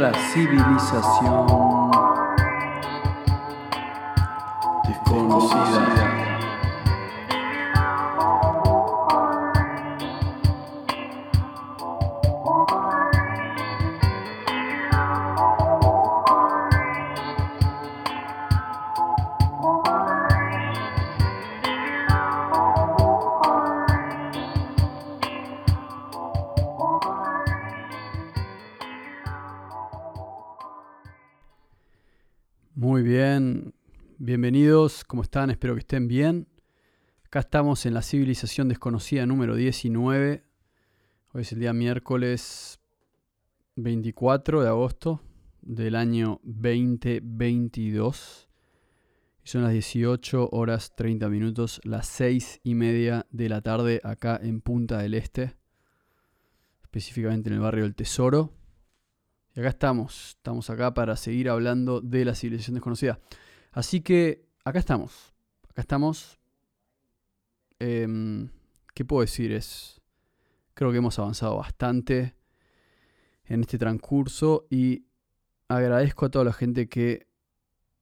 la civilización Espero que estén bien. Acá estamos en la civilización desconocida número 19. Hoy es el día miércoles 24 de agosto del año 2022. Y son las 18 horas 30 minutos, las 6 y media de la tarde acá en Punta del Este, específicamente en el barrio del Tesoro. Y acá estamos, estamos acá para seguir hablando de la civilización desconocida. Así que acá estamos, acá estamos. Em, ¿Qué puedo decir? Es, creo que hemos avanzado bastante en este transcurso y agradezco a toda la gente que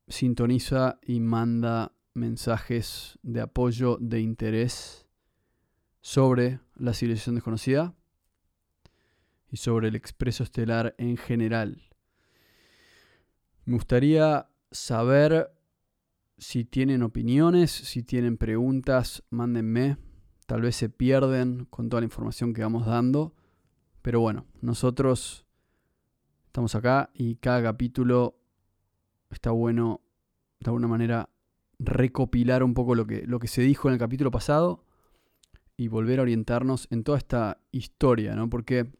sintoniza y manda mensajes de apoyo, de interés sobre la civilización desconocida y sobre el expreso estelar en general. Me gustaría saber si tienen opiniones, si tienen preguntas, mándenme. Tal vez se pierden con toda la información que vamos dando. Pero bueno, nosotros estamos acá y cada capítulo está bueno de alguna manera recopilar un poco lo que, lo que se dijo en el capítulo pasado y volver a orientarnos en toda esta historia, ¿no? Porque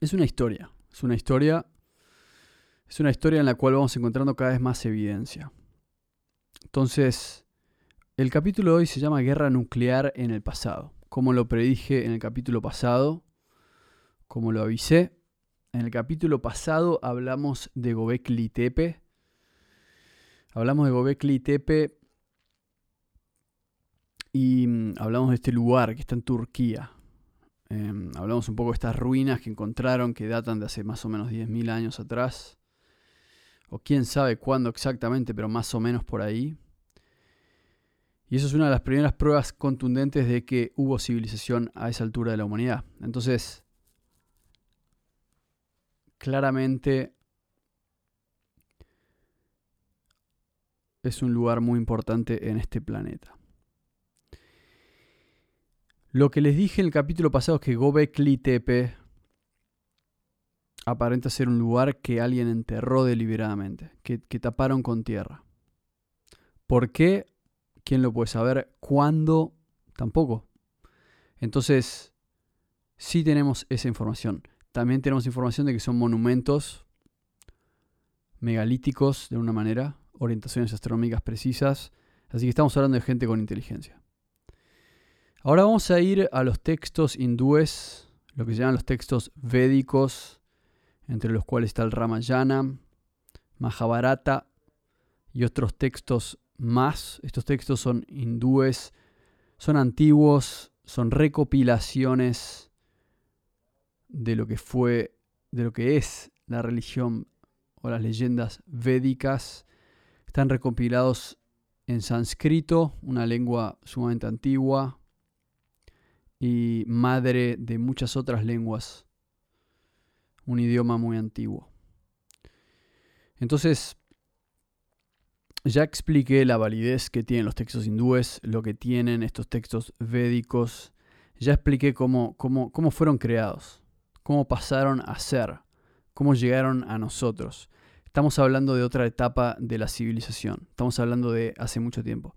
es una historia, es una historia, es una historia en la cual vamos encontrando cada vez más evidencia. Entonces, el capítulo de hoy se llama Guerra Nuclear en el pasado. Como lo predije en el capítulo pasado, como lo avisé, en el capítulo pasado hablamos de Gobekli Tepe. Hablamos de Gobekli Tepe y mm, hablamos de este lugar que está en Turquía, eh, hablamos un poco de estas ruinas que encontraron que datan de hace más o menos 10.000 años atrás. O quién sabe cuándo exactamente, pero más o menos por ahí. Y eso es una de las primeras pruebas contundentes de que hubo civilización a esa altura de la humanidad. Entonces, claramente es un lugar muy importante en este planeta. Lo que les dije en el capítulo pasado es que Gobekli Tepe aparenta ser un lugar que alguien enterró deliberadamente, que, que taparon con tierra. ¿Por qué? ¿Quién lo puede saber? ¿Cuándo? Tampoco. Entonces, sí tenemos esa información. También tenemos información de que son monumentos megalíticos de una manera, orientaciones astronómicas precisas. Así que estamos hablando de gente con inteligencia. Ahora vamos a ir a los textos hindúes, lo que se llaman los textos védicos, entre los cuales está el Ramayana, Mahabharata y otros textos más. Estos textos son hindúes, son antiguos, son recopilaciones de lo que fue, de lo que es la religión o las leyendas védicas. Están recopilados en sánscrito, una lengua sumamente antigua, y madre de muchas otras lenguas, un idioma muy antiguo. Entonces, ya expliqué la validez que tienen los textos hindúes, lo que tienen estos textos védicos, ya expliqué cómo, cómo, cómo fueron creados, cómo pasaron a ser, cómo llegaron a nosotros. Estamos hablando de otra etapa de la civilización, estamos hablando de hace mucho tiempo.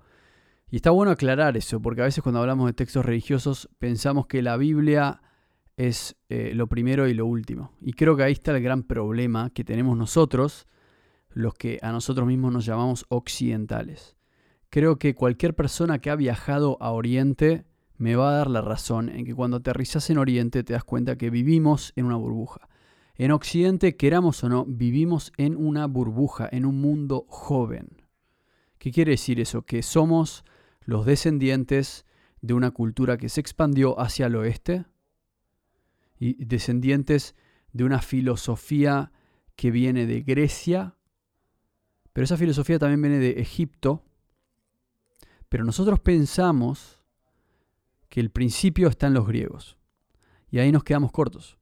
Y está bueno aclarar eso, porque a veces cuando hablamos de textos religiosos pensamos que la Biblia es eh, lo primero y lo último. Y creo que ahí está el gran problema que tenemos nosotros, los que a nosotros mismos nos llamamos occidentales. Creo que cualquier persona que ha viajado a Oriente me va a dar la razón en que cuando aterrizas en Oriente te das cuenta que vivimos en una burbuja. En Occidente, queramos o no, vivimos en una burbuja, en un mundo joven. ¿Qué quiere decir eso? Que somos los descendientes de una cultura que se expandió hacia el oeste y descendientes de una filosofía que viene de Grecia, pero esa filosofía también viene de Egipto, pero nosotros pensamos que el principio está en los griegos. Y ahí nos quedamos cortos.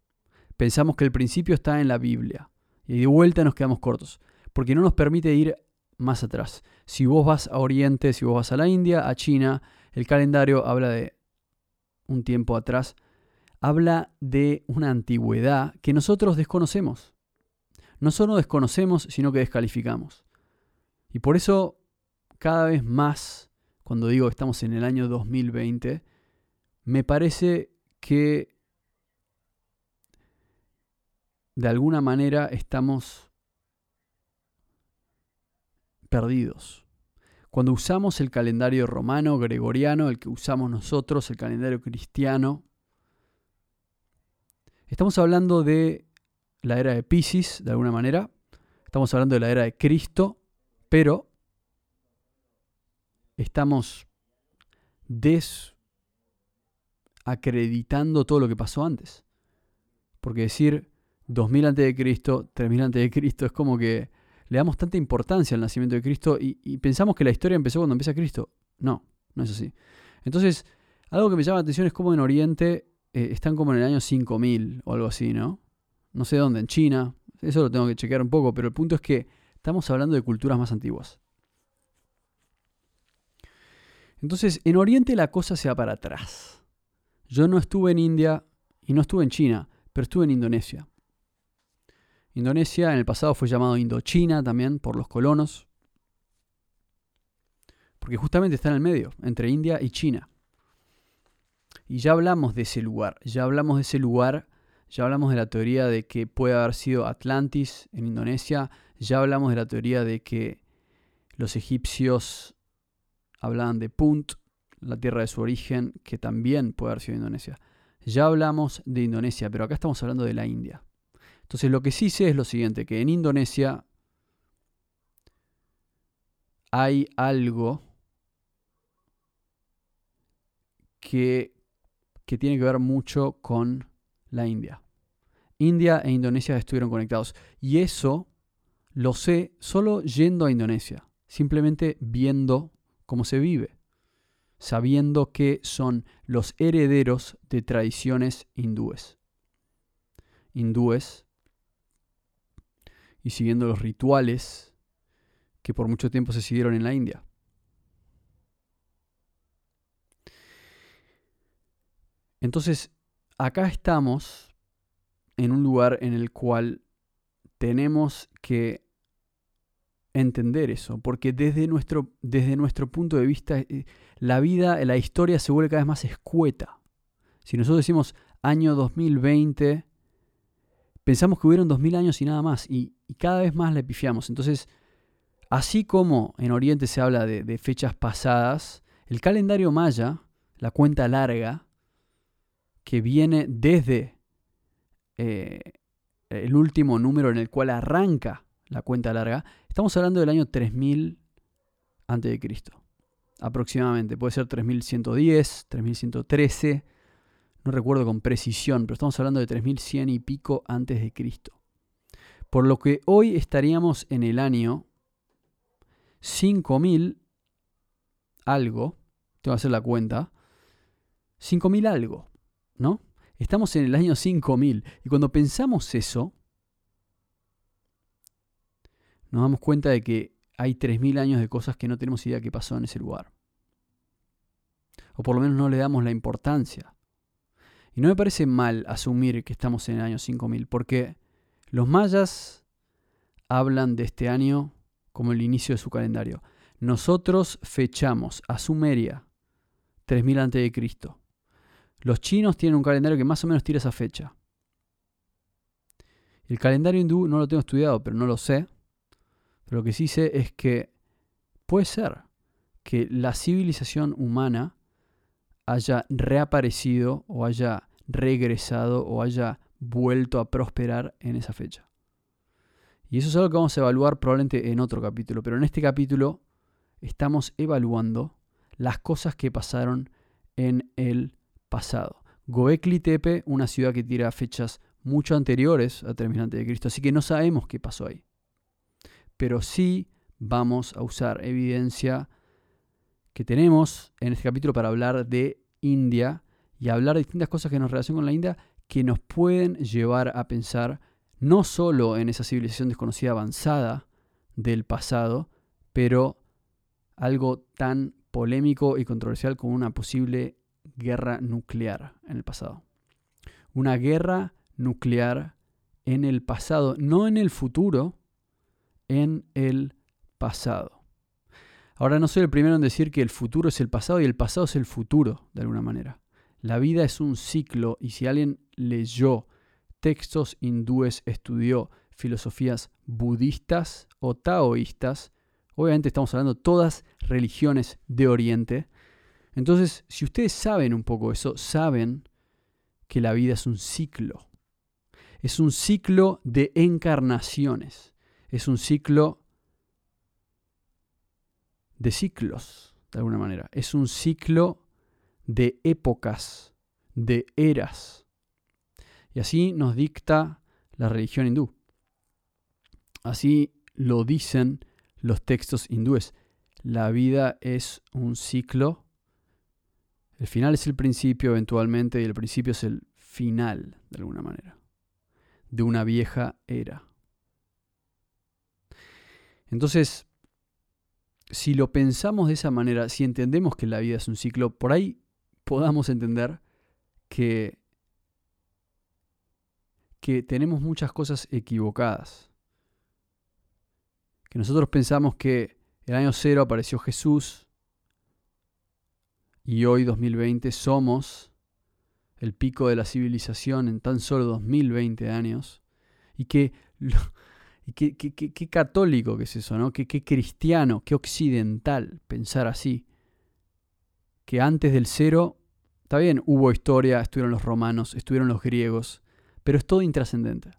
Pensamos que el principio está en la Biblia. Y de vuelta nos quedamos cortos, porque no nos permite ir más atrás. Si vos vas a Oriente, si vos vas a la India, a China, el calendario habla de un tiempo atrás, habla de una antigüedad que nosotros desconocemos. No solo desconocemos, sino que descalificamos. Y por eso, cada vez más, cuando digo que estamos en el año 2020, me parece que de alguna manera estamos perdidos. Cuando usamos el calendario romano, gregoriano, el que usamos nosotros, el calendario cristiano, estamos hablando de la era de Pisces, de alguna manera, estamos hablando de la era de Cristo, pero estamos desacreditando todo lo que pasó antes. Porque decir 2000 a.C., 3000 a.C. es como que le damos tanta importancia al nacimiento de Cristo y, pensamos que la historia empezó cuando empieza Cristo. No, no es así. Entonces, algo que me llama la atención es cómo en Oriente eh, están como en el año 5000 o algo así, ¿no? No sé dónde, en China. Eso lo tengo que chequear un poco, pero el punto es que estamos hablando de culturas más antiguas. Entonces, en Oriente la cosa se va para atrás. Yo no estuve en India y no estuve en China, pero estuve en Indonesia. Indonesia en el pasado fue llamado Indochina también por los colonos, porque justamente está en el medio, entre India y China. Y ya hablamos de ese lugar, ya hablamos de ese lugar, ya hablamos de la teoría de que puede haber sido Atlantis en Indonesia, ya hablamos de la teoría de que los egipcios hablaban de Punt, la tierra de su origen, que también puede haber sido Indonesia. Ya hablamos de Indonesia, pero acá estamos hablando de la India. Entonces lo que sí sé es lo siguiente, que en Indonesia hay algo que, que tiene que ver mucho con la India. India e Indonesia estuvieron conectados. Y eso lo sé solo yendo a Indonesia, simplemente viendo cómo se vive, sabiendo que son los herederos de tradiciones hindúes. Hindúes y siguiendo los rituales que por mucho tiempo se siguieron en la India. Entonces, acá estamos en un lugar en el cual tenemos que entender eso, porque desde nuestro, desde nuestro punto de vista, eh, la vida, la historia se vuelve cada vez más escueta. Si nosotros decimos año 2020, pensamos que hubieron 2000 años y nada más, y, cada vez más le pifiamos. Entonces, así como en Oriente se habla de, fechas pasadas, el calendario maya, la cuenta larga, que viene desde eh, el último número en el cual arranca la cuenta larga, estamos hablando del año 3000 a.C. aproximadamente. Puede ser 3110, 3113 no recuerdo con precisión, pero estamos hablando de 3100 y pico antes de Cristo. Por lo que hoy estaríamos en el año 5000 algo, tengo que hacer la cuenta, 5000 algo, ¿no? Estamos en el año 5000 y cuando pensamos eso, nos damos cuenta de que hay 3000 años de cosas que no tenemos idea que pasó en ese lugar. O por lo menos no le damos la importancia. Y no me parece mal asumir que estamos en el año 5000, porque los mayas hablan de este año como el inicio de su calendario. Nosotros fechamos a Sumeria 3000 a.C. Los chinos tienen un calendario que más o menos tira esa fecha. El calendario hindú no lo tengo estudiado, pero no lo sé. Pero lo que sí sé es que puede ser que la civilización humana haya reaparecido o haya regresado o haya vuelto a prosperar en esa fecha. Y eso es algo que vamos a evaluar probablemente en otro capítulo, pero en este capítulo estamos evaluando las cosas que pasaron en el pasado. Gobekli Tepe, una ciudad que tira fechas mucho anteriores a 3000 a.C., así que no sabemos qué pasó ahí. Pero sí vamos a usar evidencia que tenemos en este capítulo para hablar de India y hablar de distintas cosas que nos relacionan con la India que nos pueden llevar a pensar no solo en esa civilización desconocida avanzada del pasado, pero algo tan polémico y controversial como una posible guerra nuclear en el pasado. Una guerra nuclear en el pasado, no en el futuro, en el pasado. Ahora no soy el primero en decir que el futuro es el pasado y el pasado es el futuro, de alguna manera. La vida es un ciclo y si alguien leyó textos hindúes, estudió filosofías budistas o taoístas, obviamente estamos hablando de todas religiones de Oriente, entonces si ustedes saben un poco eso, saben que la vida es un ciclo. Es un ciclo de encarnaciones. Es un ciclo de ciclos, de alguna manera. Es un ciclo de épocas, de eras. Y así nos dicta la religión hindú. Así lo dicen los textos hindúes. La vida es un ciclo. El final es el principio eventualmente y el principio es el final, de alguna manera, de una vieja era. Entonces, si lo pensamos de esa manera, si entendemos que la vida es un ciclo, por ahí podamos entender que que tenemos muchas cosas equivocadas. Que nosotros pensamos que el año cero apareció Jesús y hoy 2020 somos el pico de la civilización en tan solo 2020 años y que qué católico que es eso, ¿no? Qué cristiano, qué occidental pensar así. Que antes del cero, está bien, hubo historia, estuvieron los romanos, estuvieron los griegos, pero es todo intrascendente.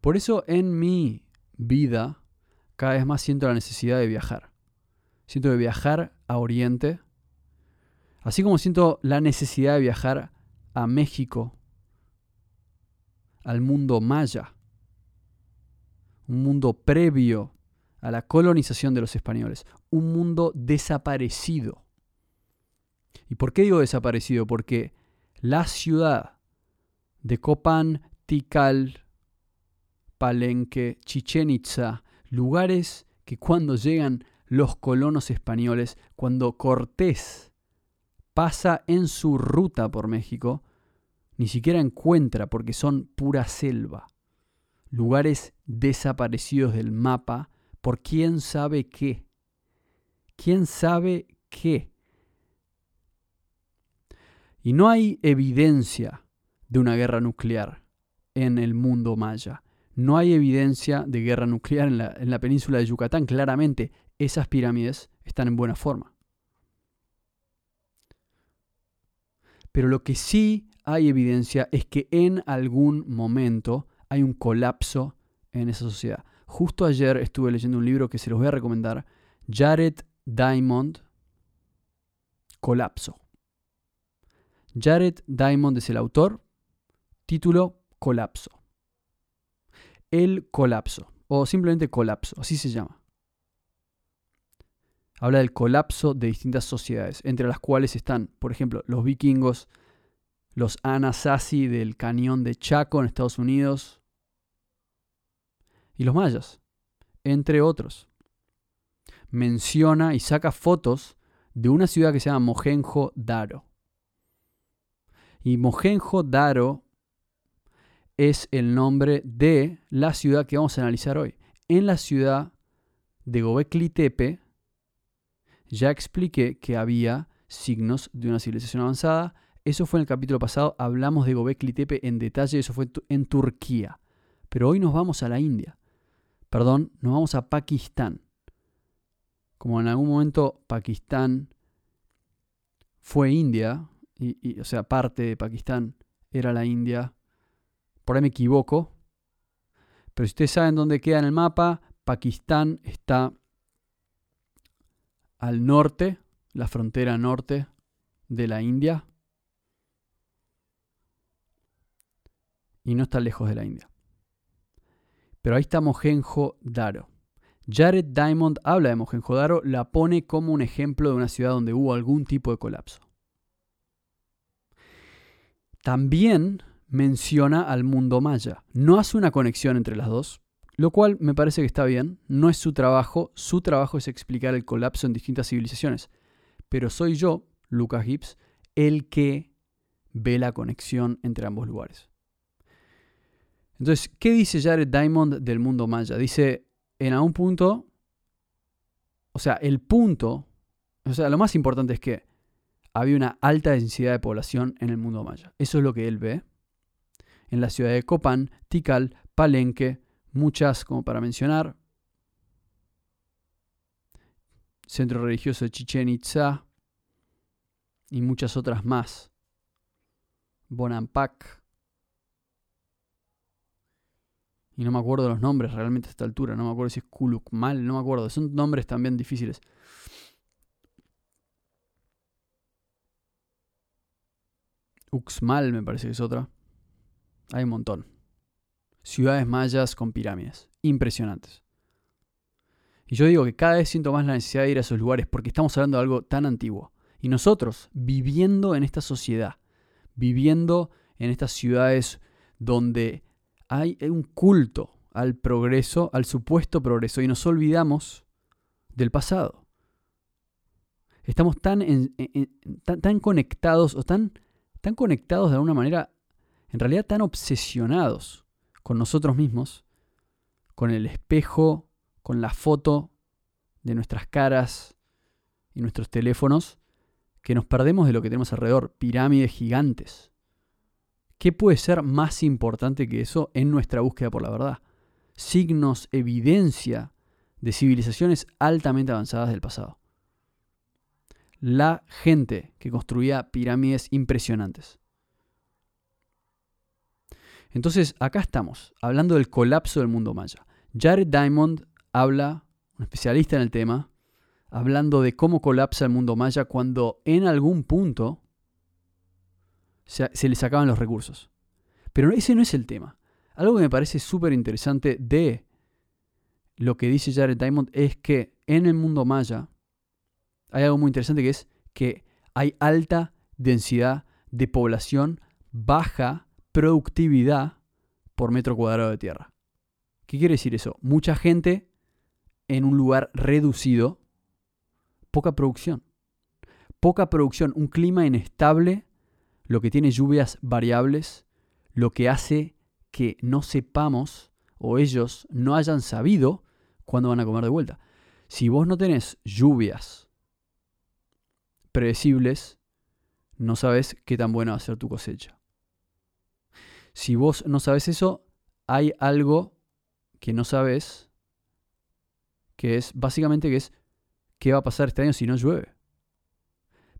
Por eso en mi vida cada vez más siento la necesidad de viajar. Siento de viajar a Oriente, así como siento la necesidad de viajar a México, al mundo maya, un mundo previo a la colonización de los españoles, un mundo desaparecido. ¿Y por qué digo desaparecido? Porque la ciudad de Copán, Tikal, Palenque, Chichen Itza, lugares que cuando llegan los colonos españoles, cuando Cortés pasa en su ruta por México, ni siquiera encuentra porque son pura selva. Lugares desaparecidos del mapa por quién sabe qué. ¿Quién sabe qué? Y no hay evidencia de una guerra nuclear en el mundo maya. No hay evidencia de guerra nuclear en la, en la península de Yucatán. Claramente, esas pirámides están en buena forma. Pero lo que sí hay evidencia es que en algún momento hay un colapso en esa sociedad. Justo ayer estuve leyendo un libro que se los voy a recomendar, Jared Diamond, Colapso. Jared Diamond es el autor, Título Colapso. El colapso, o simplemente colapso, así se llama. Habla del colapso de distintas sociedades, entre las cuales están, por ejemplo, los vikingos, los Anasazi del cañón de Chaco en Estados Unidos y los mayas, entre otros. Menciona y saca fotos de una ciudad que se llama Mohenjo Daro. Y Mohenjo Daro es el nombre de la ciudad que vamos a analizar hoy. En la ciudad de Gobekli Tepe ya expliqué que había signos de una civilización avanzada. Eso fue en el capítulo pasado, hablamos de Gobekli Tepe en detalle, eso fue en Turquía. Pero hoy nos vamos a la India. Perdón, nos vamos a Pakistán. Como en algún momento Pakistán fue India, y, o sea, parte de Pakistán era la India, por ahí me equivoco, pero si ustedes saben dónde queda en el mapa, Pakistán está al norte, la frontera norte de la India. Y no está lejos de la India. Pero ahí está Mohenjo-Daro. Jared Diamond habla de Mohenjo-Daro, la pone como un ejemplo de una ciudad donde hubo algún tipo de colapso. También menciona al mundo maya. No hace una conexión entre las dos, lo cual me parece que está bien. No es su trabajo. Su trabajo es explicar el colapso en distintas civilizaciones. Pero soy yo, Lucas Gibbs, el que ve la conexión entre ambos lugares. Entonces, ¿qué dice Jared Diamond del mundo maya? Dice, en algún punto, o sea, el punto, o sea, lo más importante es que había una alta densidad de población en el mundo maya. Eso es lo que él ve. En la ciudad de Copán, Tikal, Palenque, muchas como para mencionar. Centro religioso de Chichen Itza y muchas otras más. Bonampak. Y no me acuerdo los nombres realmente a esta altura. No me acuerdo si es Kulukmal, no me acuerdo. Son nombres también difíciles. Uxmal me parece que es otra. Hay un montón. Ciudades mayas con pirámides. Impresionantes. Y yo digo que cada vez siento más la necesidad de ir a esos lugares porque estamos hablando de algo tan antiguo. Y nosotros, viviendo en esta sociedad, viviendo en estas ciudades donde hay un culto al progreso, al supuesto progreso, y nos olvidamos del pasado. Estamos tan, tan, conectados o tan tan conectados de alguna manera, en realidad tan obsesionados con nosotros mismos, con el espejo, con la foto de nuestras caras y nuestros teléfonos, que nos perdemos de lo que tenemos alrededor, pirámides gigantes. ¿Qué puede ser más importante que eso en nuestra búsqueda por la verdad? Signos, evidencia de civilizaciones altamente avanzadas del pasado la gente que construía pirámides impresionantes. Entonces, acá estamos, hablando del colapso del mundo maya. Jared Diamond habla, un especialista en el tema, hablando de cómo colapsa el mundo maya cuando en algún punto se, se les acaban los recursos. Pero ese no es el tema. Algo que me parece súper interesante de lo que dice Jared Diamond es que en el mundo maya hay algo muy interesante que es que hay alta densidad de población, baja productividad por metro cuadrado de tierra. ¿Qué quiere decir eso? Mucha gente en un lugar reducido, poca producción. Poca producción, un clima inestable, lo que tiene lluvias variables, lo que hace que no sepamos o ellos no hayan sabido cuándo van a comer de vuelta. Si vos no tenés lluvias predecibles, no sabes qué tan buena va a ser tu cosecha. Si vos no sabes eso, hay algo que no sabes, que es básicamente que es qué va a pasar este año si no llueve.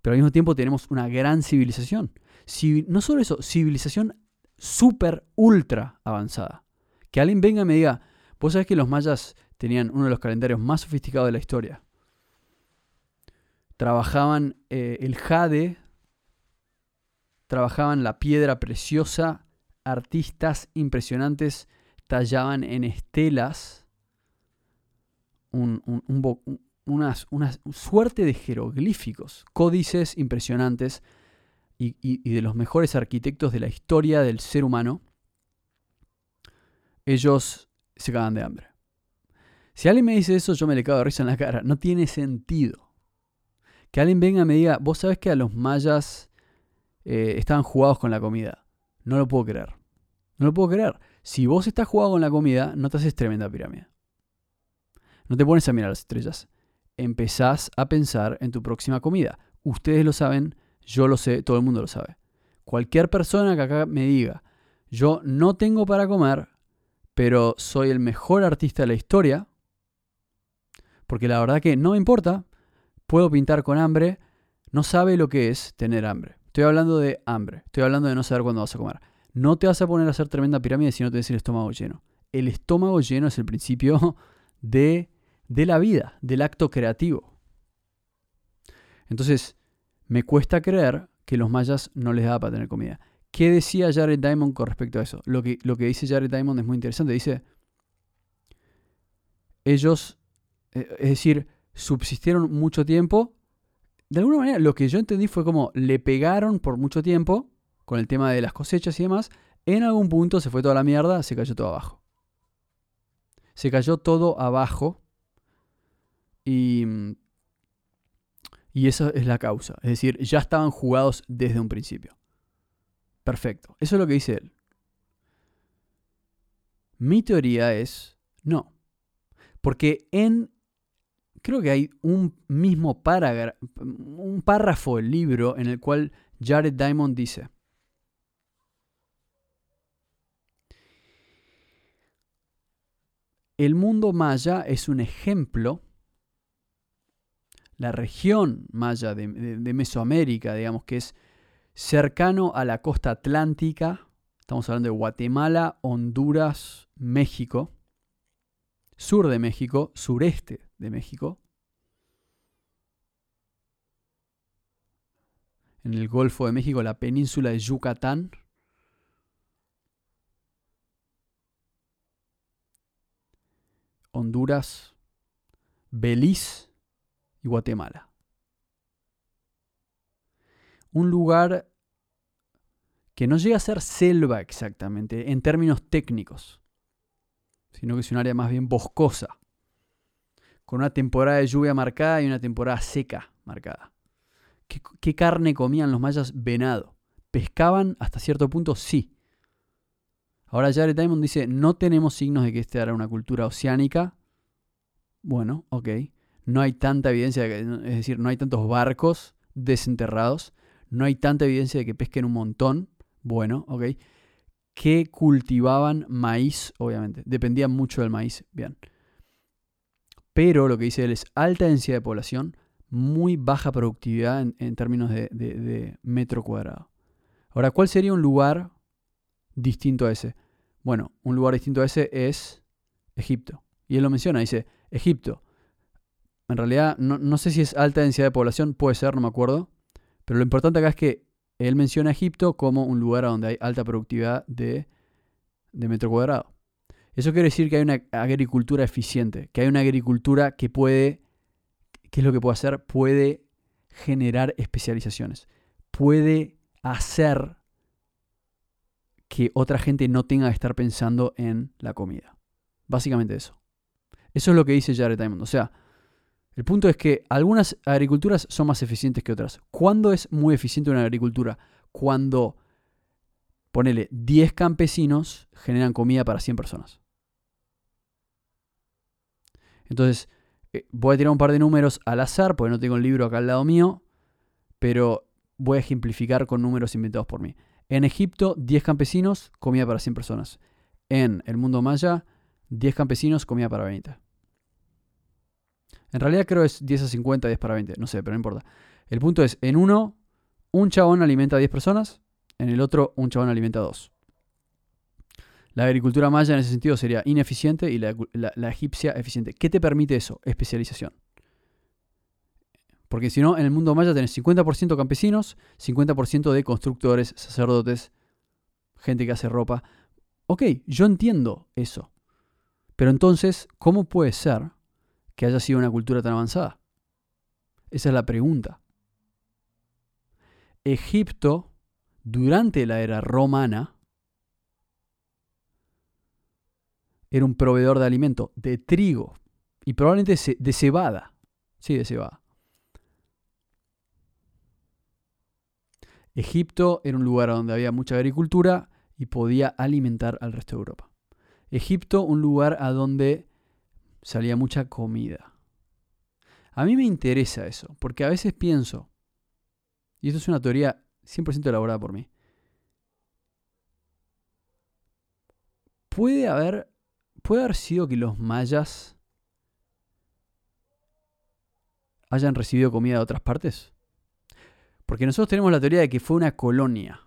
Pero al mismo tiempo tenemos una gran civilización. Si, no solo eso, civilización súper, ultra avanzada. Que alguien venga y me diga, vos sabés que los mayas tenían uno de los calendarios más sofisticados de la historia trabajaban eh, el jade, trabajaban la piedra preciosa, artistas impresionantes tallaban en estelas una, suerte de jeroglíficos, códices impresionantes y, y de los mejores arquitectos de la historia del ser humano. Ellos se cagan de hambre. Si alguien me dice eso, yo me le cago de risa en la cara. No tiene sentido. Que alguien venga y me diga, vos sabés que a los mayas eh, estaban jugados con la comida. No lo puedo creer. No lo puedo creer. Si vos estás jugado con la comida, no te haces tremenda pirámide. No te pones a mirar las estrellas. Empezás a pensar en tu próxima comida. Ustedes lo saben, yo lo sé, todo el mundo lo sabe. Cualquier persona que acá me diga, yo no tengo para comer, pero soy el mejor artista de la historia, porque la verdad que no me importa, puedo pintar con hambre, no sabe lo que es tener hambre. Estoy hablando de hambre, estoy hablando de no saber cuándo vas a comer. No te vas a poner a hacer tremenda pirámide si no tienes el estómago lleno. El estómago lleno es el principio de, de la vida, del acto creativo. Entonces, me cuesta creer que los mayas no les daba para tener comida. ¿Qué decía Jared Diamond con respecto a eso? Lo que, lo que dice Jared Diamond es muy interesante. Dice, ellos, eh, es decir, subsistieron mucho tiempo. De alguna manera, lo que yo entendí fue como le pegaron por mucho tiempo con el tema de las cosechas y demás. En algún punto se fue toda la mierda, se cayó todo abajo. Se cayó todo abajo. Y, y esa es la causa. Es decir, ya estaban jugados desde un principio. Perfecto. Eso es lo que dice él. Mi teoría es no. Porque en. Creo que hay un mismo un párrafo del libro en el cual Jared Diamond dice. El mundo maya es un ejemplo, la región maya de, de Mesoamérica, digamos, que es cercano a la costa atlántica. Estamos hablando de Guatemala, Honduras, México, sur de México, sureste de México. En el Golfo de México, la península de Yucatán. Honduras, Belice y Guatemala un lugar que no llega a ser selva exactamente en términos técnicos, sino que es un área más bien boscosa, con una temporada de lluvia marcada y una temporada seca marcada. ¿Qué, carne comían los mayas? Venado. ¿Pescaban hasta cierto punto? Sí. Ahora Jared Diamond dice, no tenemos signos de que esta era una cultura oceánica. Bueno, ok. No hay tanta evidencia, es decir, no hay tantos barcos desenterrados no hay tanta evidencia de que pesquen un montón. Bueno, ok. Que cultivaban maíz, obviamente. Dependían mucho del maíz. Bien. Pero lo que dice él es alta densidad de población, muy baja productividad en, términos de, metro cuadrado. Ahora, ¿cuál sería un lugar distinto a ese? Bueno, un lugar distinto a ese es Egipto. Y él lo menciona, dice, Egipto. En realidad, no, no, sé si es alta densidad de población, puede ser, no me acuerdo. Pero lo importante acá es que él menciona Egipto como un lugar donde hay alta productividad de, metro cuadrado. Eso quiere decir que hay una agricultura eficiente, que hay una agricultura que puede, ¿qué es lo que puede hacer? Puede generar especializaciones, puede hacer que otra gente no tenga que estar pensando en la comida. Básicamente eso. Eso es lo que dice Jared Diamond. O sea, el punto es que algunas agriculturas son más eficientes que otras. ¿Cuándo es muy eficiente una agricultura? Cuando, ponele, 10 campesinos generan comida para 100 personas. Entonces, eh, voy a tirar un par de números al azar, porque no tengo el libro acá al lado mío, pero voy a ejemplificar con números inventados por mí. En Egipto, 10 campesinos, comida para 100 personas. En el mundo maya, 10 campesinos, comida para 20. En realidad creo es 10 a 50, 10 para 20, no sé, pero no importa. El punto es, en uno, un chabón alimenta a 10 personas, en el otro, un chabón alimenta a 2. La agricultura maya en ese sentido sería ineficiente y la, egipcia eficiente. ¿Qué te permite eso? Especialización. Porque si no, en el mundo maya tenés 50% campesinos, 50% de constructores, sacerdotes, gente que hace ropa. Ok, yo entiendo eso. Pero entonces, ¿cómo puede ser que haya sido una cultura tan avanzada? Esa es la pregunta. Egipto, durante la era romana, era un proveedor de alimento, de trigo y probablemente de cebada. Sí, de cebada. Egipto era un lugar donde había mucha agricultura y podía alimentar al resto de Europa. Egipto, un lugar a donde salía mucha comida. A mí me interesa eso, porque a veces pienso, y esto es una teoría 100% elaborada por mí, puede haber, puede haber sido que los mayas hayan recibido comida de otras partes. Porque nosotros tenemos la teoría de que fue una colonia.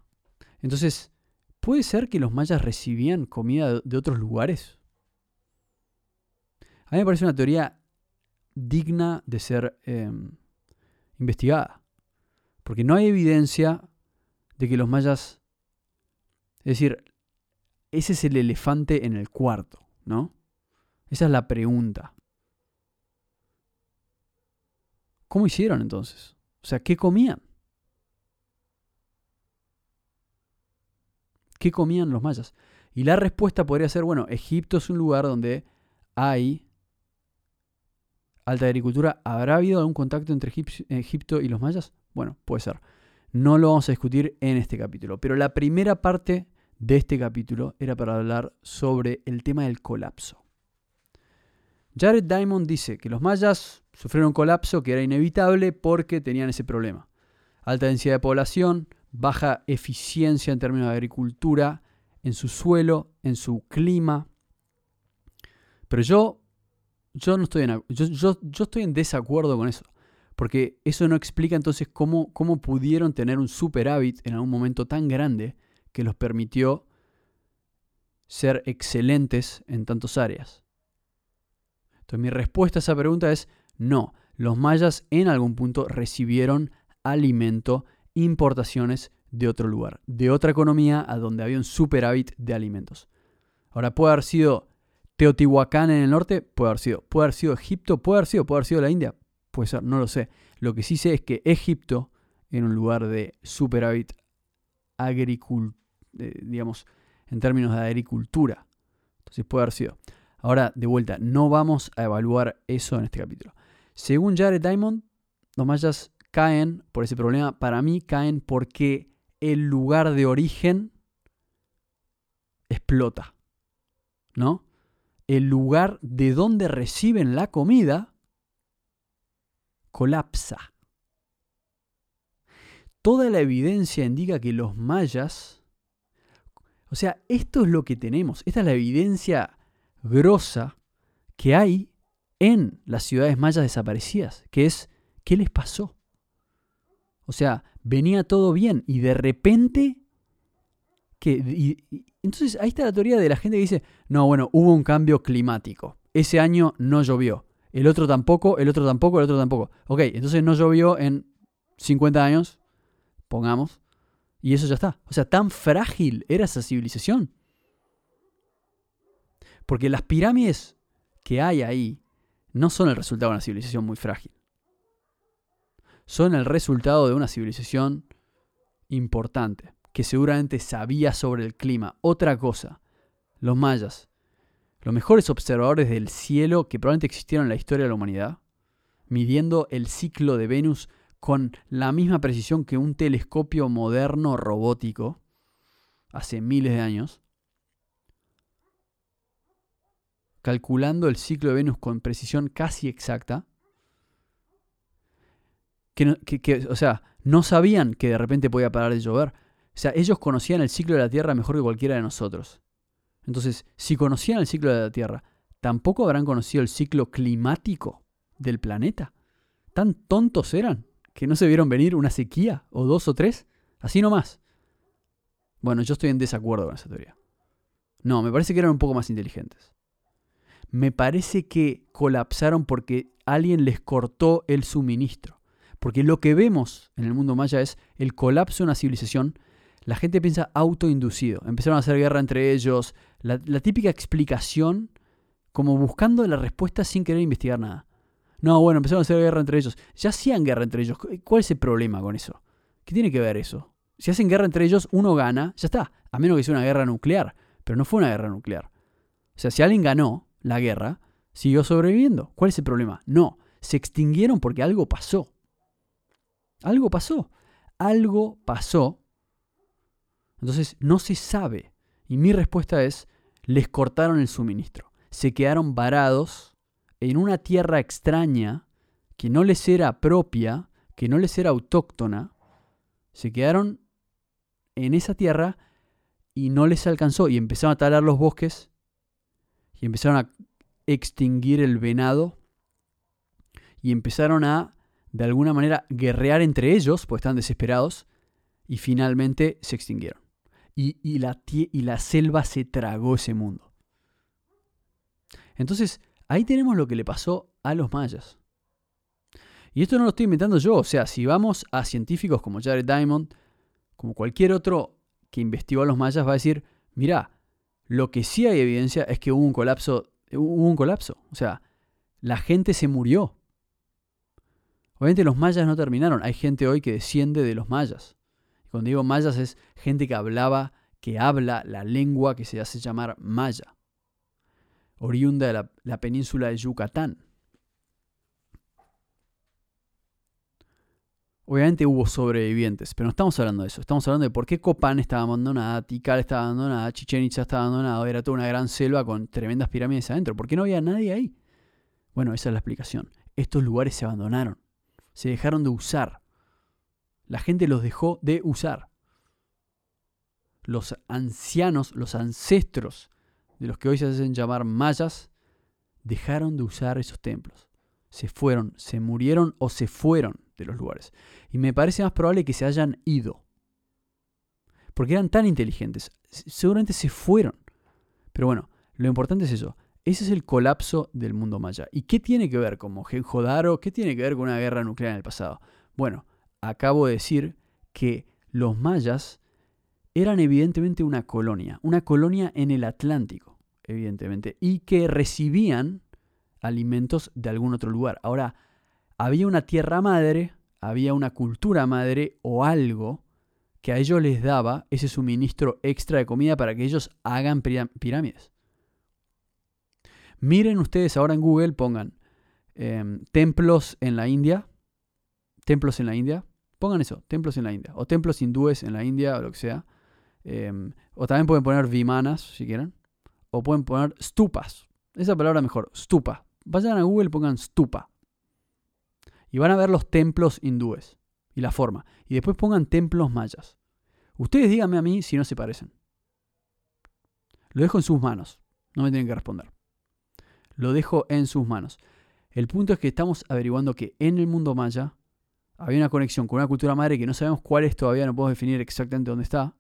Entonces, ¿puede ser que los mayas recibían comida de otros lugares? A mí me parece una teoría digna de ser em, investigada. Porque no hay evidencia de que los mayas... Es decir, ese es el elefante en el cuarto, ¿no? Esa es la pregunta. ¿Cómo hicieron entonces? O sea, ¿qué comían? ¿Qué comían los mayas? Y la respuesta podría ser, bueno, Egipto es un lugar donde hay alta agricultura. ¿Habrá habido algún contacto entre Egipto y los mayas? Bueno, puede ser. No lo vamos a discutir en este capítulo. Pero la primera parte de este capítulo era para hablar sobre el tema del colapso. Jared Diamond dice que los mayas sufrieron un colapso que era inevitable porque tenían ese problema. Alta densidad de población, baja eficiencia en términos de agricultura, en su suelo, en su clima. Pero yo, yo no estoy en, yo, estoy en desacuerdo con eso. Porque eso no explica entonces cómo, cómo pudieron tener un superávit en algún momento tan grande que los permitió ser excelentes en tantas áreas. Entonces mi respuesta a esa pregunta es no. Los mayas en algún punto recibieron alimento, importaciones de otro lugar, de otra economía a donde había un superávit de alimentos. Ahora puede haber sido Teotihuacán en el norte, puede haber sido, puede haber sido Egipto, puede haber sido, puede haber sido la India, puede ser, no lo sé. Lo que sí sé es que Egipto, en un lugar de superávit agricultura, digamos, en términos de agricultura. Entonces puede haber sido. Ahora, de vuelta, no vamos a evaluar eso en este capítulo. Según Jared Diamond, los mayas caen por ese problema. Para mí caen porque el lugar de origen explota. ¿No? El lugar de donde reciben la comida colapsa. Toda la evidencia indica que los mayas o sea, esto es lo que tenemos. Esta es la evidencia grosa que hay en las ciudades mayas desaparecidas, que es, ¿qué les pasó? O sea, venía todo bien y de repente... Que, entonces ahí está la teoría de la gente que dice, no, bueno, hubo un cambio climático. Ese año no llovió. El otro tampoco, el otro tampoco, el otro tampoco. Ok, entonces no llovió en 50 años, pongamos. Y eso ya está. O sea, tan frágil era esa civilización. Porque las pirámides que hay ahí no son el resultado de una civilización muy frágil. Son el resultado de una civilización importante, que seguramente sabía sobre el clima. Otra cosa, los mayas, los mejores observadores del cielo que probablemente existieron en la historia de la humanidad, midiendo el ciclo de Venus con la misma precisión que un telescopio moderno robótico hace miles de años, calculando el ciclo de Venus con precisión casi exacta, que, o sea, no sabían que de repente podía parar de llover. O sea, ellos conocían el ciclo de la Tierra mejor que cualquiera de nosotros. Entonces, si conocían el ciclo de la Tierra, ¿tampoco habrán conocido el ciclo climático del planeta? ¿Tan tontos eran? que no se vieron venir una sequía o dos o tres, así nomás. Bueno, yo estoy en desacuerdo con esa teoría. No, me parece que eran un poco más inteligentes. Me parece que colapsaron porque alguien les cortó el suministro. Porque lo que vemos en el mundo maya es el colapso de una civilización. La gente piensa autoinducido. Empezaron a hacer guerra entre ellos. La, típica explicación como buscando la respuesta sin querer investigar nada. No, bueno, empezaron a hacer guerra entre ellos. Ya hacían guerra entre ellos. ¿Cuál es el problema con eso? ¿Qué tiene que ver eso? Si hacen guerra entre ellos, uno gana, ya está. A menos que sea una guerra nuclear. Pero no fue una guerra nuclear. O sea, si alguien ganó la guerra, siguió sobreviviendo. ¿Cuál es el problema? No, se extinguieron porque algo pasó. Algo pasó. Algo pasó. Entonces, no se sabe. Y mi respuesta es, les cortaron el suministro. Se quedaron varados en una tierra extraña que no les era propia, que no les era autóctona, se quedaron en esa tierra y no les alcanzó y empezaron a talar los bosques y empezaron a extinguir el venado y empezaron a de alguna manera guerrear entre ellos, pues estaban desesperados y finalmente se extinguieron. Y, la, selva se tragó ese mundo. Entonces, Ahí tenemos lo que le pasó a los mayas. Y esto no lo estoy inventando yo, o sea, si vamos a científicos como Jared Diamond, como cualquier otro que investigó a los mayas, va a decir, mira, lo que sí hay evidencia es que hubo un colapso, hubo un colapso, o sea, la gente se murió. Obviamente los mayas no terminaron, hay gente hoy que desciende de los mayas. Cuando digo mayas es gente que hablaba, que habla la lengua que se hace llamar maya, oriunda de la, península de Yucatán. Obviamente hubo sobrevivientes, pero no estamos hablando de eso. Estamos hablando de por qué Copán estaba abandonada, Tikal estaba abandonada, Chichen Itza estaba abandonado, era toda una gran selva con tremendas pirámides adentro. ¿Por qué no había nadie ahí? Bueno, esa es la explicación. Estos lugares se abandonaron, se dejaron de usar. La gente los dejó de usar. Los ancianos, los ancestros de los que hoy se hacen llamar mayas, dejaron de usar esos templos. Se fueron, se murieron o se fueron de los lugares. Y me parece más probable que se hayan ido. Porque eran tan inteligentes. Seguramente se fueron. Pero bueno, lo importante es eso. Ese es el colapso del mundo maya. ¿Y qué tiene que ver con Mohenjo-Daro? ¿Qué tiene que ver con una guerra nuclear en el pasado? Bueno, acabo de decir que los mayas eran evidentemente una colonia, una colonia en el Atlántico, evidentemente, y que recibían alimentos de algún otro lugar. Ahora, había una tierra madre, había una cultura madre o algo que a ellos les daba ese suministro extra de comida para que ellos hagan pirámides. Miren ustedes ahora en Google, pongan em, templos en la India, templos en la India, pongan eso, templos en la India, o templos hindúes en la India, o lo que sea. Em, o también pueden poner vimanas, si quieren. O pueden poner stupas. Esa palabra mejor, stupa. Vayan a Google y pongan stupa. Y van a ver los templos hindúes y la forma. Y después pongan templos mayas. Ustedes díganme a mí si no se parecen. Lo dejo en sus manos. No me tienen que responder. Lo dejo en sus manos. El punto es que estamos averiguando que en el mundo maya había una conexión con una cultura madre que no sabemos cuál es todavía, no podemos definir exactamente dónde está,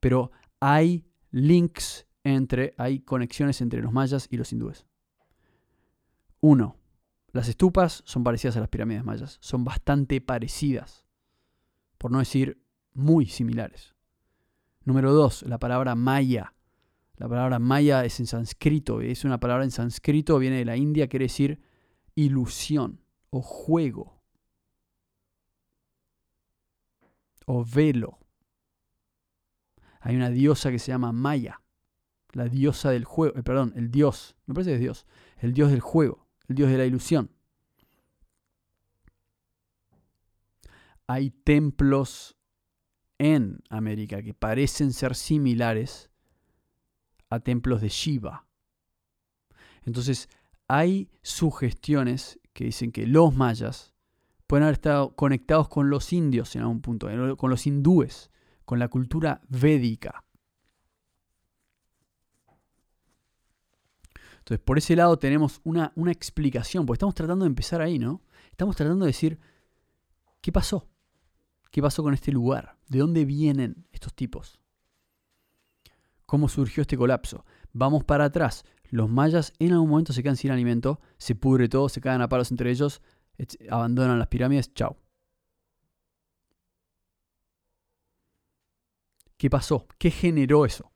pero hay links entre, hay conexiones entre los mayas y los hindúes. Uno, las estupas son parecidas a las pirámides mayas, son bastante parecidas, por no decir muy similares. Número dos, la palabra maya. La palabra maya es en sánscrito, es una palabra en sánscrito, viene de la India, quiere decir ilusión o juego. O velo. Hay una diosa que se llama Maya, la diosa del juego, eh, perdón, el dios, me parece que es dios, el dios del juego, el dios de la ilusión. Hay templos en América que parecen ser similares a templos de Shiva. Entonces, hay sugestiones que dicen que los mayas pueden haber estado conectados con los indios en algún punto, con los hindúes, con la cultura védica. Entonces, por ese lado tenemos una, una explicación, porque estamos tratando de empezar ahí, ¿no? Estamos tratando de decir, ¿qué pasó? ¿Qué pasó con este lugar? ¿De dónde vienen estos tipos? ¿Cómo surgió este colapso? Vamos para atrás. Los mayas en algún momento se quedan sin alimento, se pudre todo, se caen a palos entre ellos, abandonan las pirámides, chao. ¿Qué pasó? ¿Qué generó eso?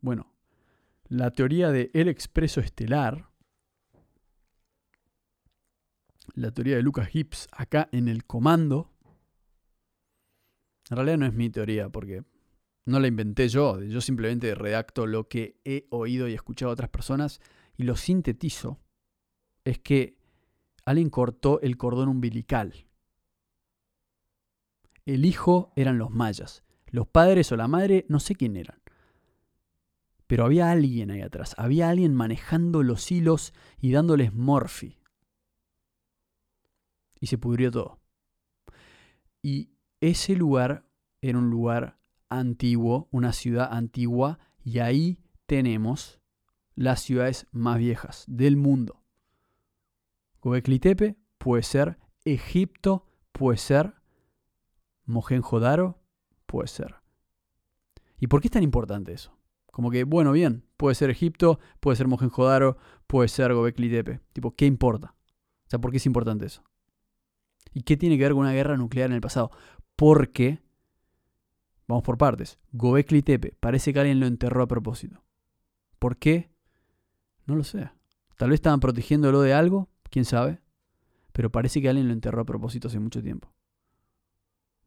Bueno, la teoría de el expreso estelar, la teoría de Lucas Gibbs acá en el comando, en realidad no es mi teoría porque no la inventé yo, yo simplemente redacto lo que he oído y escuchado a otras personas y lo sintetizo, es que alguien cortó el cordón umbilical. El hijo eran los mayas. Los padres o la madre, no sé quién eran. Pero había alguien ahí atrás. Había alguien manejando los hilos y dándoles morfi. Y se pudrió todo. Y ese lugar era un lugar antiguo, una ciudad antigua, y ahí tenemos las ciudades más viejas del mundo. Gobekli Tepe puede ser, Egipto puede ser, Mohenjo-Daro puede ser. ¿Y por qué es tan importante eso? Como que, bueno, bien, puede ser Egipto, puede ser Mohenjo-Daro, puede ser Gobekli Tepe. Tipo, ¿qué importa? O sea, ¿por qué es importante eso? ¿Y qué tiene que ver con una guerra nuclear en el pasado? Porque, vamos por partes, Gobekli Tepe, parece que alguien lo enterró a propósito. ¿Por qué? No lo sé. Tal vez estaban protegiéndolo de algo, quién sabe. Pero parece que alguien lo enterró a propósito hace mucho tiempo.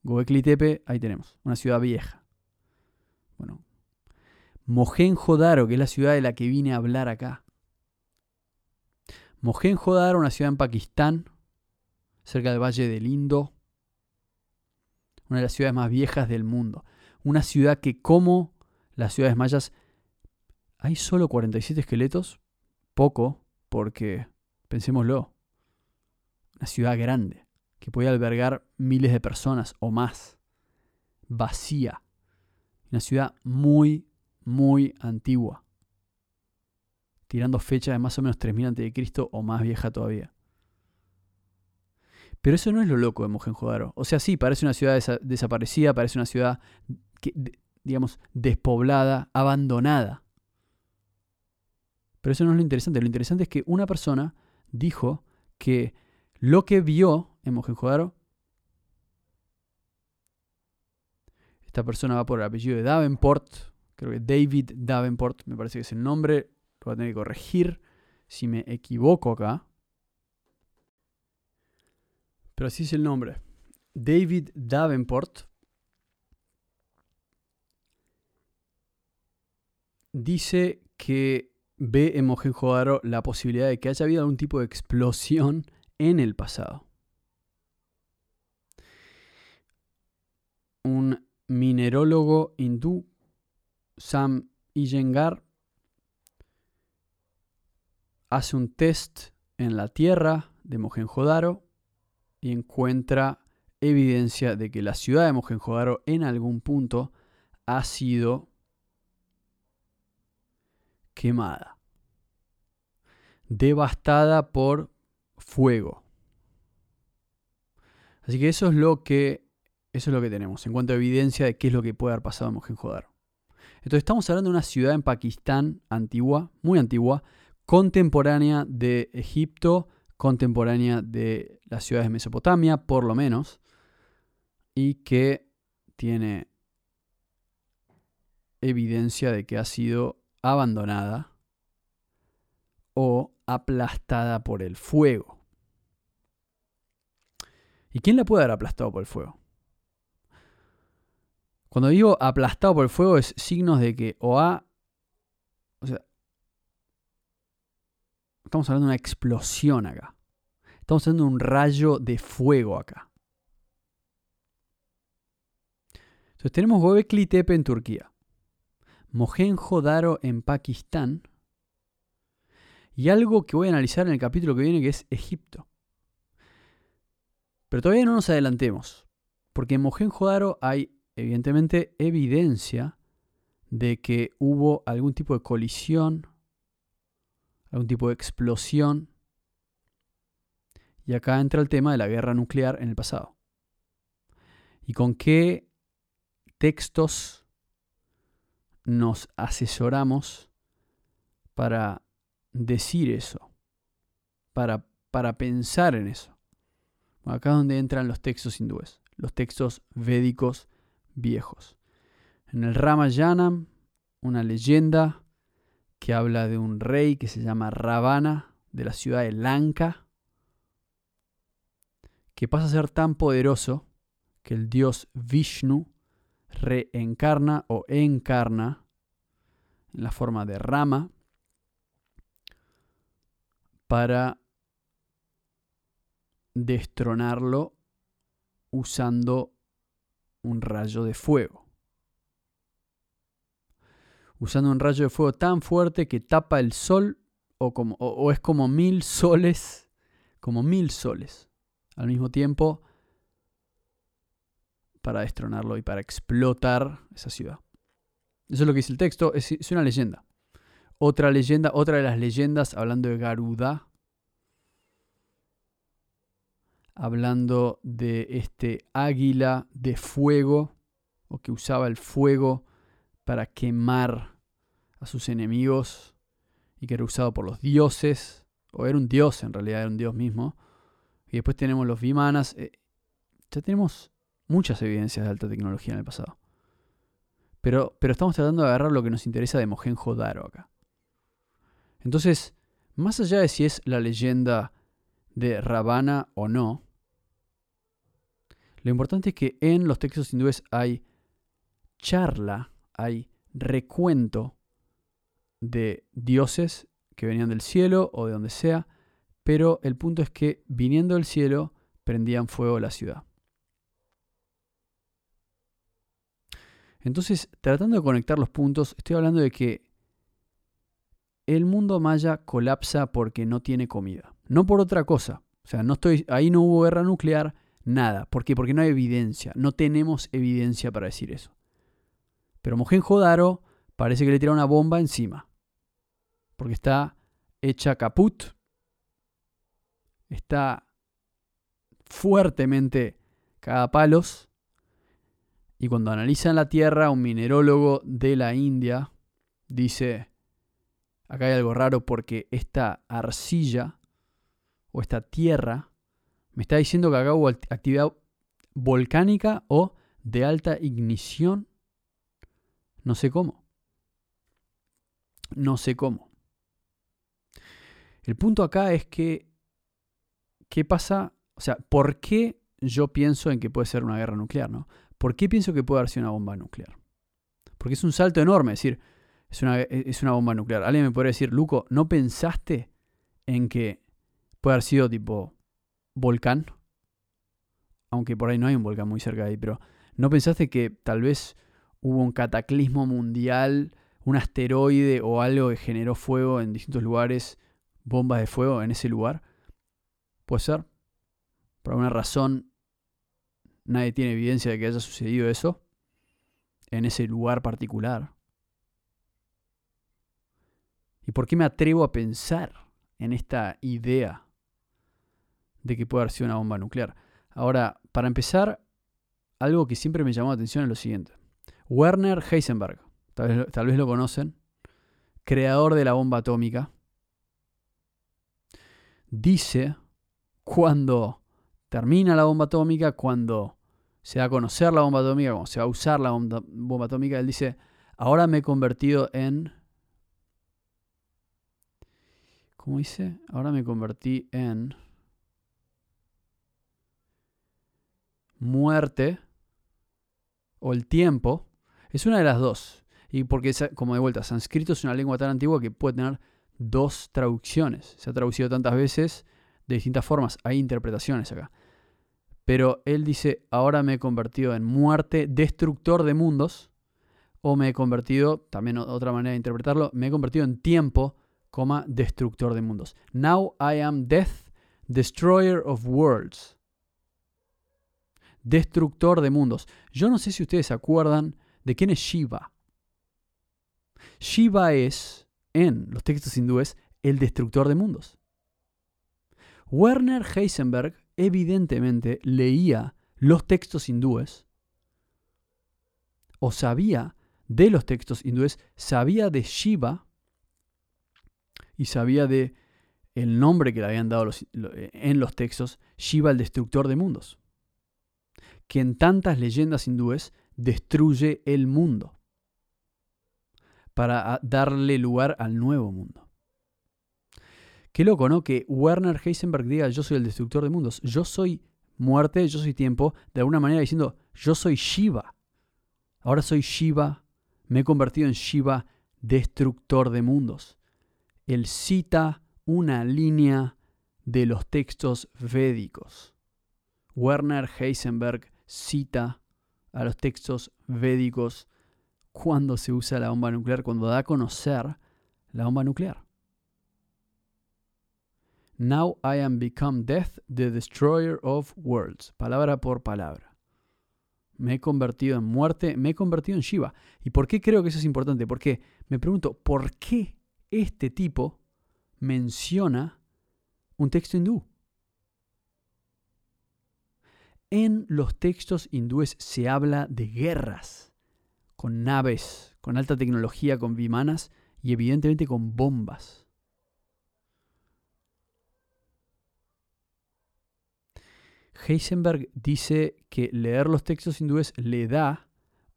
Gobekli Tepe, ahí tenemos, una ciudad vieja. Bueno, Mohenjo-Daro, que es la ciudad de la que vine a hablar acá. Mohenjo-Daro, una ciudad en Pakistán, cerca del Valle del Indo. Una de las ciudades más viejas del mundo. Una ciudad que, como las ciudades mayas, hay solo 47 esqueletos. Poco, porque, pensémoslo, una ciudad grande que puede albergar miles de personas o más. Vacía. Una ciudad muy, muy antigua. Tirando fecha de más o menos 3000 a.C. o más vieja todavía. Pero eso no es lo loco de Mohenjo-Daro. O sea, sí, parece una ciudad desaparecida, parece una ciudad, digamos, despoblada, abandonada. Pero eso no es lo interesante. Lo interesante es que una persona dijo que lo que vio en Mohenjo-Daro, esta persona va por el apellido de Davenport, creo que David Davenport, me parece que es el nombre, lo voy a tener que corregir si me equivoco acá. Pero así es el nombre. David Davenport dice que ve en Mohenjo-Daro la posibilidad de que haya habido algún tipo de explosión en el pasado. Un minerólogo hindú, Sam Iyengar, hace un test en la tierra de Mohenjo-Daro y encuentra evidencia de que la ciudad de Mohenjo-Daro en algún punto ha sido quemada, devastada por fuego. Así que eso es lo que eso es lo que tenemos en cuanto a evidencia de qué es lo que puede haber pasado en Mohenjo-Daro. Entonces estamos hablando de una ciudad en Pakistán antigua, muy antigua, contemporánea de Egipto, contemporánea de las ciudades de Mesopotamia, por lo menos, y que tiene evidencia de que ha sido abandonada o aplastada por el fuego. ¿Y quién la puede haber aplastado por el fuego? Cuando digo aplastado por el fuego es signos de que o ha... O sea, estamos hablando de una explosión acá. Estamos hablando de un rayo de fuego acá. Entonces tenemos Gobekli Tepe en Turquía. Mohenjo-Daro en Pakistán y algo que voy a analizar en el capítulo que viene que es Egipto. Pero todavía no nos adelantemos, porque en Mohenjo-Daro hay evidentemente evidencia de que hubo algún tipo de colisión, algún tipo de explosión. Y acá entra el tema de la guerra nuclear en el pasado. ¿Y con qué textos nos asesoramos para decir eso, para, para pensar en eso. acá es donde entran los textos hindúes, los textos védicos viejos. En el Ramayana, una leyenda que habla de un rey que se llama Ravana, de la ciudad de Lanka, que pasa a ser tan poderoso que el dios Vishnu reencarna o encarna en la forma de rama para destronarlo usando un rayo de fuego. Usando un rayo de fuego tan fuerte que tapa el sol o, como, o es como mil soles, como mil soles al mismo tiempo para destronarlo y para explotar esa ciudad. Eso es lo que dice el texto, es, una leyenda. Otra leyenda, otra de las leyendas hablando de Garuda, hablando de este águila de fuego, o que usaba el fuego para quemar a sus enemigos, y que era usado por los dioses, o era un dios en realidad, era un dios mismo, y después tenemos los Vimanas. Eh, ya tenemos muchas evidencias de alta tecnología en el pasado. Pero, pero estamos tratando de agarrar lo que nos interesa de Mohenjo-Daro acá. Entonces, más allá de si es la leyenda de Ravana o no, lo importante es que en los textos hindúes hay charla, hay recuento de dioses que venían del cielo o de donde sea, pero el punto es que viniendo del cielo prendían fuego la ciudad. Entonces, tratando de conectar los puntos, estoy hablando de que el mundo maya colapsa porque no tiene comida, no por otra cosa. O sea, no estoy, ahí no hubo guerra nuclear, nada. ¿Por qué? Porque no hay evidencia, no tenemos evidencia para decir eso. Pero Mohenjo-Daro parece que le tira una bomba encima, porque está hecha caput, está fuertemente cagapalos y cuando analizan la Tierra, un minerólogo de la India dice, acá hay algo raro porque esta arcilla o esta tierra me está diciendo que acá hubo actividad volcánica o de alta ignición. No sé cómo. No sé cómo. El punto acá es que, ¿qué pasa? O sea, ¿por qué yo pienso en que puede ser una guerra nuclear? ¿no? ¿Por qué pienso que puede haber sido una bomba nuclear? Porque es un salto enorme, es decir, es una, es una bomba nuclear. Alguien me podría decir, Luco, ¿no pensaste en que puede haber sido tipo volcán? Aunque por ahí no hay un volcán muy cerca de ahí, pero ¿no pensaste que tal vez hubo un cataclismo mundial, un asteroide o algo que generó fuego en distintos lugares, bombas de fuego en ese lugar? Puede ser. Por alguna razón Nadie tiene evidencia de que haya sucedido eso en ese lugar particular. ¿Y por qué me atrevo a pensar en esta idea de que puede haber sido una bomba nuclear? Ahora, para empezar, algo que siempre me llamó la atención es lo siguiente. Werner Heisenberg, tal vez, tal vez lo conocen, creador de la bomba atómica, dice cuando termina la bomba atómica, cuando se va a conocer la bomba atómica, como se va a usar la bomba, atómica, él dice, ahora me he convertido en... ¿Cómo dice? Ahora me convertí en muerte o el tiempo. Es una de las dos. Y porque, como de vuelta, sánscrito es una lengua tan antigua que puede tener dos traducciones. Se ha traducido tantas veces de distintas formas. Hay interpretaciones acá. Pero él dice, ahora me he convertido en muerte, destructor de mundos, o me he convertido, también otra manera de interpretarlo, me he convertido en tiempo, coma, destructor de mundos. Now I am death, destroyer of worlds. Destructor de mundos. Yo no sé si ustedes se acuerdan de quién es Shiva. Shiva es, en los textos hindúes, el destructor de mundos. Werner Heisenberg evidentemente leía los textos hindúes o sabía de los textos hindúes, sabía de Shiva y sabía de el nombre que le habían dado en los textos, Shiva el destructor de mundos, que en tantas leyendas hindúes destruye el mundo para darle lugar al nuevo mundo. Qué loco, ¿no? Que Werner Heisenberg diga yo soy el destructor de mundos. Yo soy muerte, yo soy tiempo, de alguna manera diciendo yo soy Shiva. Ahora soy Shiva, me he convertido en Shiva, destructor de mundos. Él cita una línea de los textos védicos. Werner Heisenberg cita a los textos védicos cuando se usa la bomba nuclear, cuando da a conocer la bomba nuclear. Now I am become death, the destroyer of worlds. Palabra por palabra. Me he convertido en muerte, me he convertido en Shiva. ¿Y por qué creo que eso es importante? Porque me pregunto, ¿por qué este tipo menciona un texto hindú? En los textos hindúes se habla de guerras, con naves, con alta tecnología, con vimanas y evidentemente con bombas. Heisenberg dice que leer los textos hindúes le da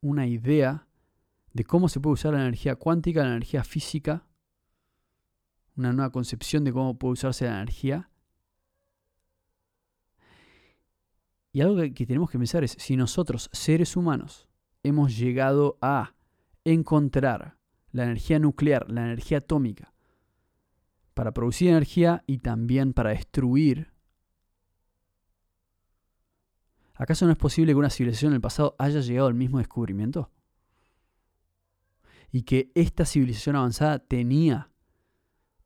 una idea de cómo se puede usar la energía cuántica, la energía física, una nueva concepción de cómo puede usarse la energía. Y algo que, tenemos que pensar es, si nosotros, seres humanos, hemos llegado a encontrar la energía nuclear, la energía atómica, para producir energía y también para destruir, ¿acaso no es posible que una civilización en el pasado haya llegado al mismo descubrimiento? Y que esta civilización avanzada tenía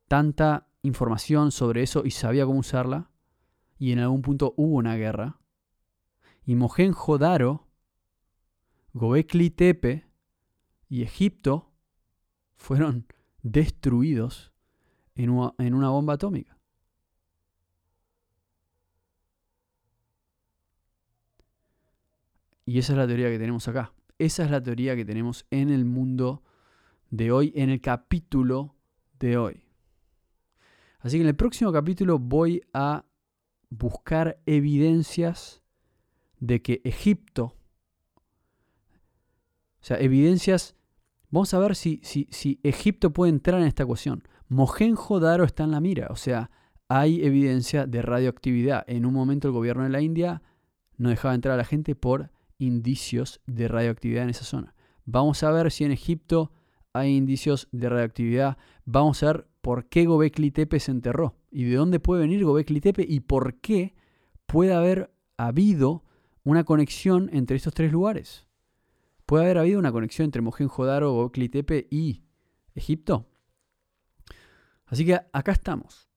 tanta información sobre eso y sabía cómo usarla, y en algún punto hubo una guerra, y Mohenjo-Daro, Gobekli Tepe y Egipto fueron destruidos en una bomba atómica. Y esa es la teoría que tenemos acá. Esa es la teoría que tenemos en el mundo de hoy, en el capítulo de hoy. Así que en el próximo capítulo voy a buscar evidencias de que Egipto, o sea, evidencias, vamos a ver si, si, si Egipto puede entrar en esta ecuación. Mohenjo-Daro está en la mira, o sea, hay evidencia de radioactividad. En un momento el gobierno de la India no dejaba entrar a la gente por indicios de radioactividad en esa zona. Vamos a ver si en Egipto hay indicios de radioactividad. Vamos a ver por qué Gobekli Tepe se enterró y de dónde puede venir Gobekli Tepe y por qué puede haber habido una conexión entre estos tres lugares. ¿Puede haber habido una conexión entre Mohenjo-Daro, Gobekli Tepe y Egipto? Así que acá estamos.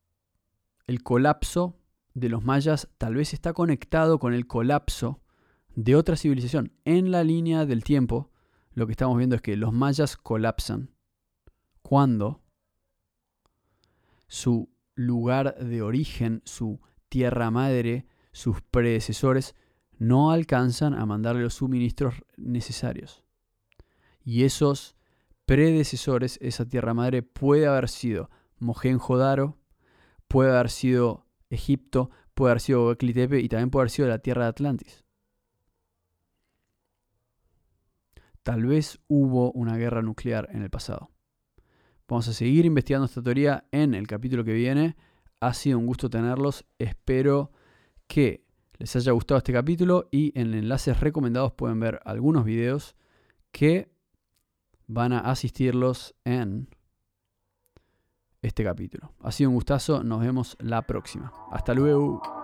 El colapso de los mayas tal vez está conectado con el colapso de otra civilización. En la línea del tiempo, lo que estamos viendo es que los mayas colapsan cuando su lugar de origen, su tierra madre, sus predecesores, no alcanzan a mandarle los suministros necesarios. Y esos predecesores, esa tierra madre, puede haber sido Mohenjo-Daro, puede haber sido Egipto, puede haber sido Tepe y también puede haber sido la tierra de Atlantis. Tal vez hubo una guerra nuclear en el pasado. Vamos a seguir investigando esta teoría en el capítulo que viene. Ha sido un gusto tenerlos. Espero que les haya gustado este capítulo y en enlaces recomendados pueden ver algunos videos que van a asistirlos en este capítulo. Ha sido un gustazo. Nos vemos la próxima. Hasta luego.